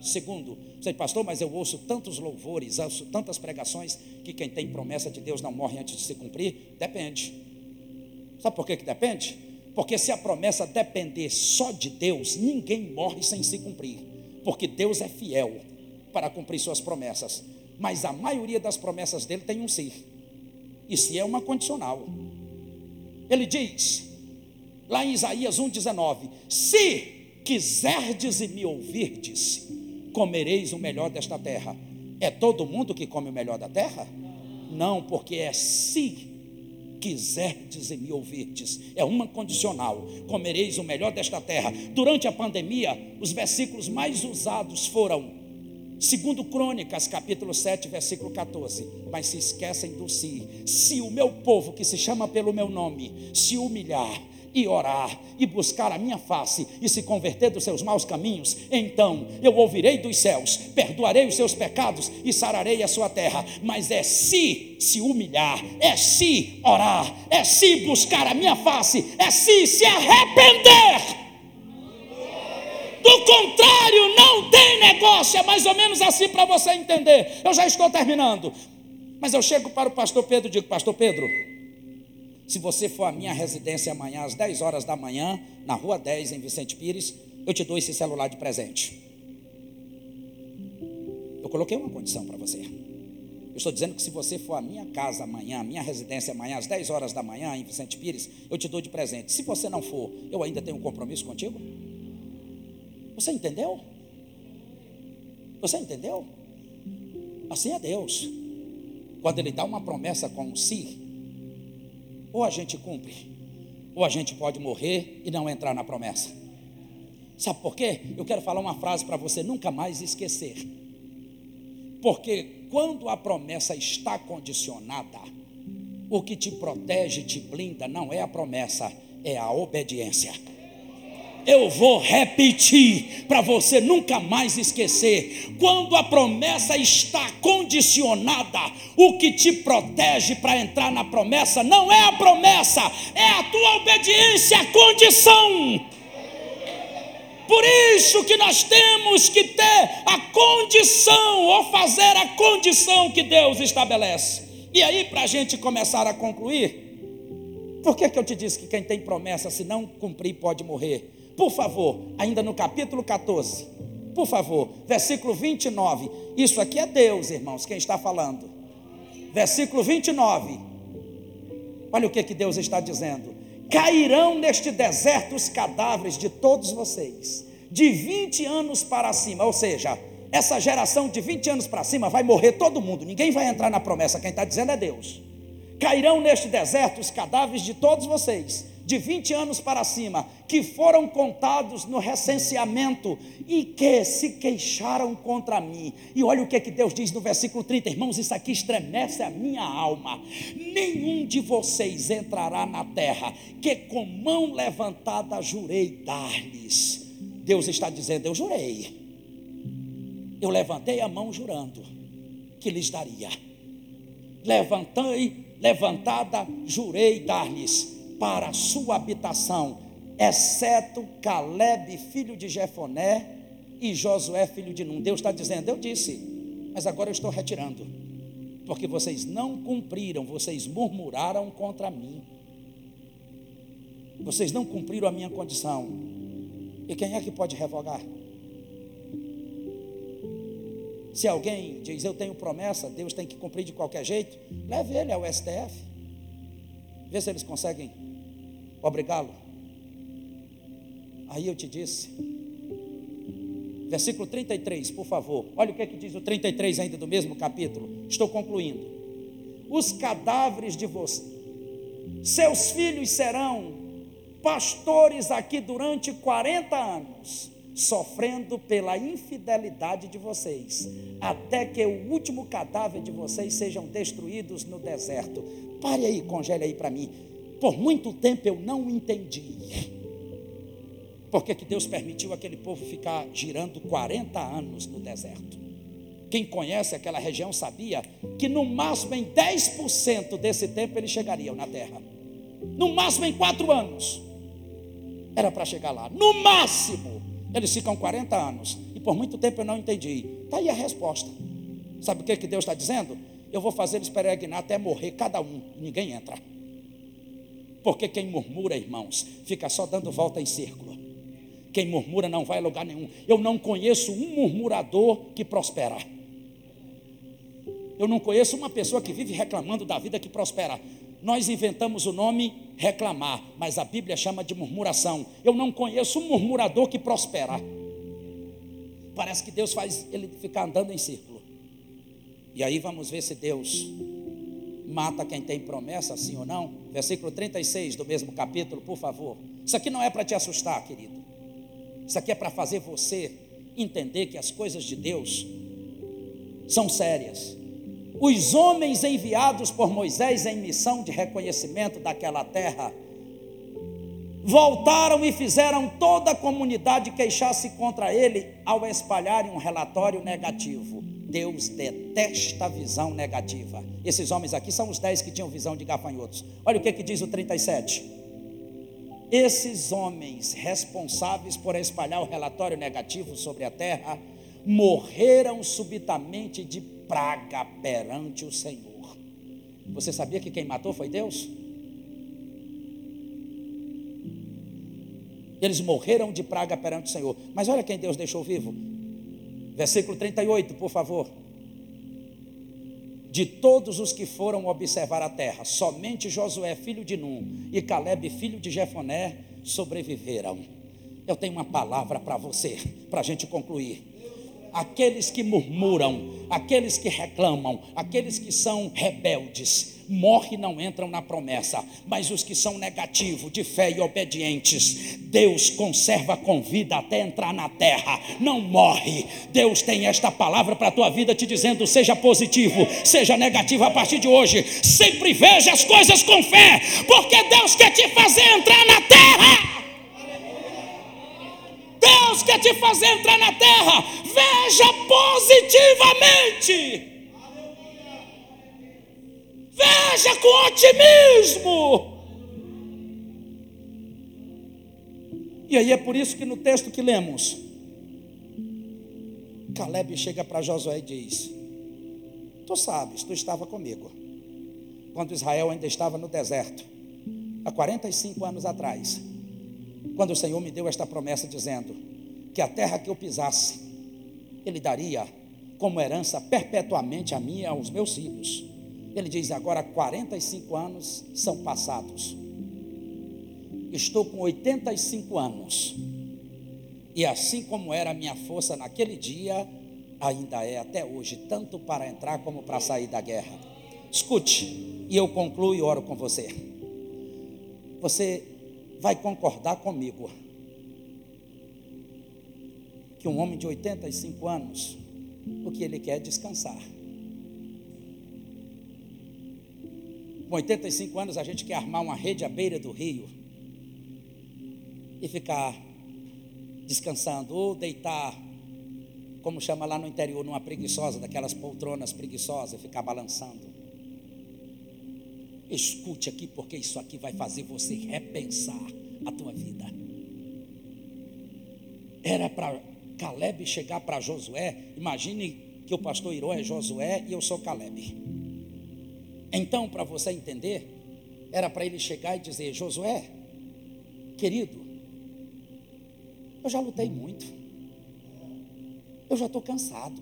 Segundo, você, pastor, mas eu ouço tantos louvores, ouço tantas pregações que quem tem promessa de Deus não morre antes de se cumprir. Depende. Sabe por que, que depende? Porque se a promessa depender só de Deus, ninguém morre sem se cumprir porque Deus é fiel para cumprir suas promessas. Mas a maioria das promessas dele tem um sim. E se é uma condicional. Ele diz, lá em Isaías 1,19: Se quiserdes e me ouvirdes, comereis o melhor desta terra. É todo mundo que come o melhor da terra? Não, porque é se quiserdes e me ouvirdes. É uma condicional: comereis o melhor desta terra. Durante a pandemia, os versículos mais usados foram, segundo Crônicas, capítulo 7, versículo 14. Mas se esquecem do si. Se o meu povo, que se chama pelo meu nome, se humilhar e orar e buscar a minha face e se converter dos seus maus caminhos, então eu ouvirei dos céus, perdoarei os seus pecados e sararei a sua terra. Mas é se se humilhar, é se orar, é se buscar a minha face, é se se arrepender. Do contrário, não tem negócio. É mais ou menos assim para você entender. Eu já estou terminando. Mas eu chego para o pastor Pedro e digo: Pastor Pedro, se você for à minha residência amanhã, às 10 horas da manhã, na rua 10, em Vicente Pires, eu te dou esse celular de presente. Eu coloquei uma condição para você. Eu estou dizendo que se você for à minha casa amanhã, à minha residência amanhã, às 10 horas da manhã, em Vicente Pires, eu te dou de presente. Se você não for, eu ainda tenho um compromisso contigo? Você entendeu? Você entendeu? Assim é Deus. Quando Ele dá uma promessa com si, ou a gente cumpre, ou a gente pode morrer e não entrar na promessa. Sabe por quê? Eu quero falar uma frase para você nunca mais esquecer. Porque quando a promessa está condicionada, o que te protege, te blinda, não é a promessa, é a obediência eu vou repetir para você nunca mais esquecer. Quando a promessa está condicionada, o que te protege para entrar na promessa não é a promessa, é a tua obediência à condição. Por isso que nós temos que ter a condição, ou fazer a condição que Deus estabelece. E aí, para a gente começar a concluir, por que, que eu te disse que quem tem promessa, se não cumprir, pode morrer? Por favor, ainda no capítulo 14, por favor, versículo 29. Isso aqui é Deus, irmãos, quem está falando. Versículo 29. Olha o que, que Deus está dizendo. cairão neste deserto os cadáveres de todos vocês, de 20 anos para cima, ou seja, essa geração de 20 anos para cima vai morrer todo mundo, ninguém vai entrar na promessa, quem está dizendo é Deus. Cairão neste deserto os cadáveres de todos vocês, de 20 anos para cima, que foram contados no recenseamento e que se queixaram contra mim. E olha o que, é que Deus diz no versículo 30, irmãos, isso aqui estremece a minha alma. Nenhum de vocês entrará na terra, que com mão levantada jurei dar-lhes. Deus está dizendo: Eu jurei. Eu levantei a mão jurando que lhes daria. Levantei, levantada, jurei dar-lhes para sua habitação, exceto Caleb, filho de Jefoné, e Josué, filho de Num. Deus está dizendo, eu disse, mas agora eu estou retirando, porque vocês não cumpriram, vocês murmuraram contra mim. Vocês não cumpriram a minha condição. E quem é que pode revogar? Se alguém diz eu tenho promessa, Deus tem que cumprir de qualquer jeito, leve ele ao STF. Vê se eles conseguem obrigá-lo. Aí eu te disse, versículo 33, por favor, olha o que, é que diz o 33 ainda do mesmo capítulo, estou concluindo. Os cadáveres de vocês, seus filhos serão pastores aqui durante 40 anos, sofrendo pela infidelidade de vocês, até que o último cadáver de vocês sejam destruídos no deserto. Pare aí, congele aí para mim. Por muito tempo eu não entendi. Por que, Deus permitiu aquele povo ficar girando 40 anos no deserto? Quem conhece aquela região sabia que no máximo em 10% desse tempo eles chegariam na terra. No máximo em quatro anos. Era para chegar lá. No máximo. Eles ficam 40 anos. E por muito tempo eu não entendi. Está aí a resposta. Sabe o que, que Deus está dizendo? Eu vou fazer eles peregrinar até morrer cada um. Ninguém entra. Porque quem murmura, irmãos, fica só dando volta em círculo. Quem murmura não vai a lugar nenhum. Eu não conheço um murmurador que prospera. Eu não conheço uma pessoa que vive reclamando da vida que prospera. Nós inventamos o nome reclamar, mas a Bíblia chama de murmuração. Eu não conheço um murmurador que prospera. Parece que Deus faz ele ficar andando em círculo. E aí vamos ver se Deus mata quem tem promessa, sim ou não? Versículo 36 do mesmo capítulo, por favor. Isso aqui não é para te assustar, querido. Isso aqui é para fazer você entender que as coisas de Deus são sérias. Os homens enviados por Moisés em missão de reconhecimento daquela terra voltaram e fizeram toda a comunidade queixar-se contra ele ao espalharem um relatório negativo. Deus detesta a visão negativa. Esses homens aqui são os dez que tinham visão de gafanhotos. Olha o que, que diz o 37. Esses homens responsáveis por espalhar o relatório negativo sobre a terra morreram subitamente de praga perante o Senhor. Você sabia que quem matou foi Deus? Eles morreram de praga perante o Senhor. Mas olha quem Deus deixou vivo: Versículo 38, por favor. De todos os que foram observar a terra, somente Josué, filho de Num, e Caleb, filho de Jefoné, sobreviveram. Eu tenho uma palavra para você, para a gente concluir. Aqueles que murmuram, aqueles que reclamam, aqueles que são rebeldes, morrem e não entram na promessa, mas os que são negativos, de fé e obedientes, Deus conserva com vida até entrar na terra, não morre. Deus tem esta palavra para a tua vida te dizendo: seja positivo, seja negativo a partir de hoje, sempre veja as coisas com fé, porque Deus quer te fazer entrar na terra. Deus quer te fazer entrar na terra, veja positivamente. Veja com otimismo. E aí é por isso que no texto que lemos, Caleb chega para Josué e diz: Tu sabes, tu estava comigo, quando Israel ainda estava no deserto, há 45 anos atrás, quando o Senhor me deu esta promessa, dizendo que a terra que eu pisasse, Ele daria como herança perpetuamente a mim e aos meus filhos. Ele diz agora 45 anos são passados. estou com 85 anos. E assim como era a minha força naquele dia, ainda é até hoje, tanto para entrar como para sair da guerra. Escute, e eu concluo e oro com você. Você vai concordar comigo que um homem de 85 anos, o que ele quer é descansar. Com 85 anos a gente quer armar uma rede à beira do rio e ficar descansando ou deitar, como chama lá no interior, numa preguiçosa, daquelas poltronas preguiçosas, ficar balançando. Escute aqui, porque isso aqui vai fazer você repensar a tua vida. Era para Caleb chegar para Josué. Imagine que o pastor Irô é Josué e eu sou Caleb. Então, para você entender, era para ele chegar e dizer: Josué, querido, eu já lutei muito. Eu já estou cansado.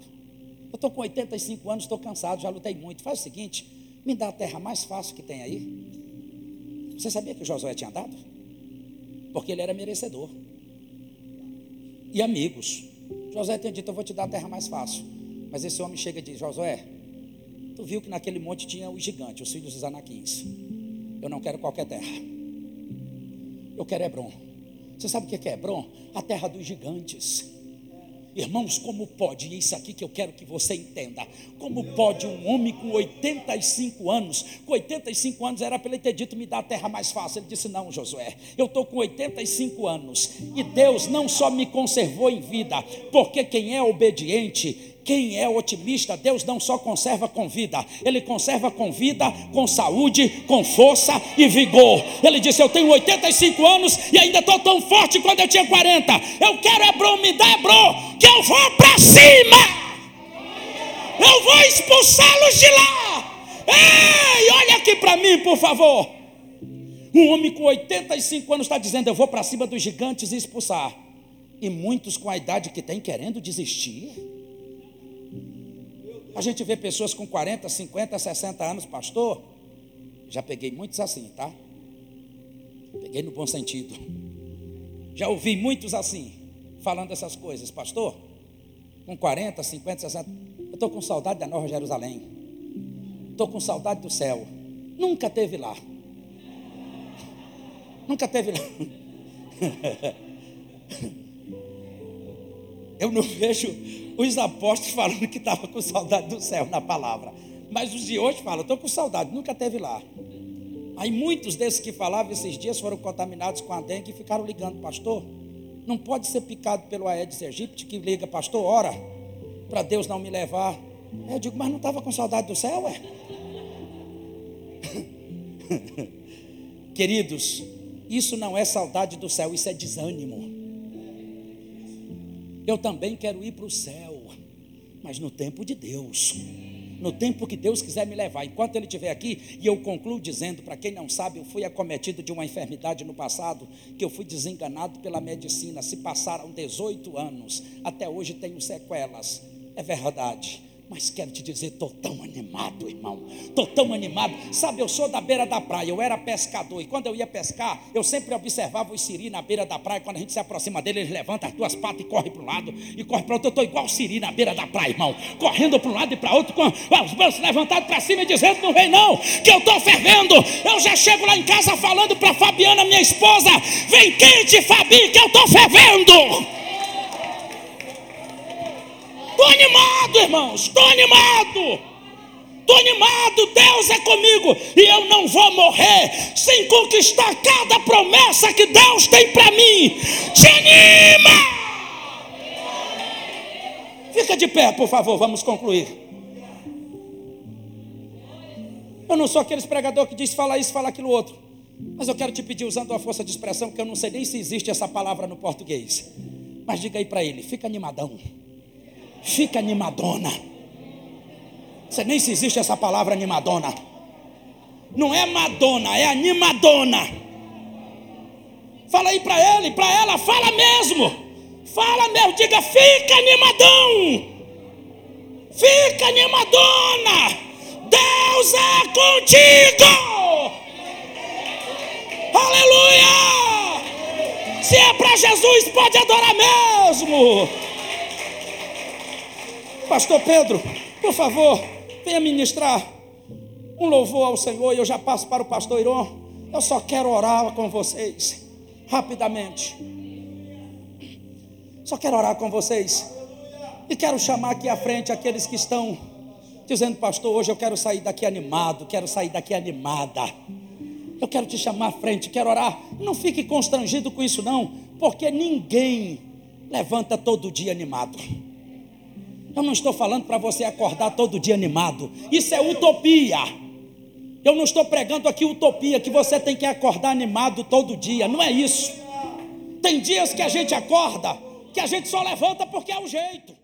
Eu estou com 85 anos, estou cansado, já lutei muito. Faz o seguinte: me dá a terra mais fácil que tem aí. Você sabia que Josué tinha dado? Porque ele era merecedor. E amigos. Josué tinha dito: Eu vou te dar a terra mais fácil. Mas esse homem chega e diz: Josué, tu viu que naquele monte tinha os gigantes, os filhos dos anaquins. Eu não quero qualquer terra. Eu quero Hebron. Você sabe o que é Hebron? A terra dos gigantes. Irmãos, como pode, e isso aqui que eu quero que você entenda, como pode um homem com 85 anos, com 85 anos era para ele ter dito, me dá a terra mais fácil, ele disse, não Josué, eu estou com 85 anos, e Deus não só me conservou em vida, porque quem é obediente, quem é otimista, Deus não só conserva com vida, Ele conserva com vida, com saúde, com força e vigor. Ele disse: Eu tenho 85 anos e ainda estou tão forte quando eu tinha 40. Eu quero Hebron, me dá Hebron, que eu vou para cima. Eu vou expulsá-los de lá. Ei, olha aqui para mim, por favor. Um homem com 85 anos está dizendo: Eu vou para cima dos gigantes e expulsar. E muitos com a idade que tem querendo desistir. A gente vê pessoas com 40, 50, 60 anos, pastor. Já peguei muitos assim, tá? Peguei no bom sentido. Já ouvi muitos assim, falando essas coisas, pastor. Com 40, 50, 60. Eu estou com saudade da Nova Jerusalém. Estou com saudade do céu. Nunca teve lá. Nunca teve lá. <laughs> Eu não vejo os apóstolos falando que estava com saudade do céu na palavra. Mas os de hoje falam, estou com saudade, nunca teve lá. Aí muitos desses que falavam esses dias foram contaminados com a dengue e ficaram ligando, pastor. Não pode ser picado pelo Aedes aegypti que liga, pastor, ora, para Deus não me levar. Eu digo, mas não estava com saudade do céu, é? <laughs> Queridos, isso não é saudade do céu, isso é desânimo. Eu também quero ir para o céu, mas no tempo de Deus. No tempo que Deus quiser me levar, enquanto Ele estiver aqui, e eu concluo dizendo: para quem não sabe, eu fui acometido de uma enfermidade no passado, que eu fui desenganado pela medicina. Se passaram 18 anos, até hoje tenho sequelas. É verdade. Mas quero te dizer, estou tão animado, irmão. Estou tão animado. Sabe, eu sou da beira da praia, eu era pescador. E quando eu ia pescar, eu sempre observava os siri na beira da praia. Quando a gente se aproxima dele, eles levantam as duas patas e correm para um lado e corre para outro. Eu estou igual o siri na beira da praia, irmão. Correndo para um lado e para outro, com os braços levantados para cima e dizendo: Não vem não, que eu estou fervendo. Eu já chego lá em casa falando para Fabiana, minha esposa: Vem quente, Fabi, que eu estou fervendo. Estou animado, irmãos, estou animado. Estou animado, Deus é comigo e eu não vou morrer sem conquistar cada promessa que Deus tem para mim. Te anima! Fica de pé, por favor, vamos concluir. Eu não sou aqueles pregador que diz fala isso, fala aquilo outro. Mas eu quero te pedir, usando a força de expressão, que eu não sei nem se existe essa palavra no português. Mas diga aí para ele, fica animadão fica animadona. Você nem se existe essa palavra animadona. Não é Madonna, é animadona. Fala aí para ele, para ela, fala mesmo. Fala mesmo, diga, fica animadão. Fica animadona. Deus é contigo. Aleluia! para Jesus, pode adorar mesmo. Pastor Pedro, por favor, venha ministrar um louvor ao Senhor e eu já passo para o pastor Iron. Eu só quero orar com vocês, rapidamente. Só quero orar com vocês. E quero chamar aqui à frente aqueles que estão dizendo, pastor, hoje eu quero sair daqui animado, quero sair daqui animada. Eu quero te chamar à frente, quero orar. Não fique constrangido com isso, não, porque ninguém levanta todo dia animado. Eu não estou falando para você acordar todo dia animado. Isso é utopia. Eu não estou pregando aqui utopia, que você tem que acordar animado todo dia. Não é isso. Tem dias que a gente acorda, que a gente só levanta porque é o jeito.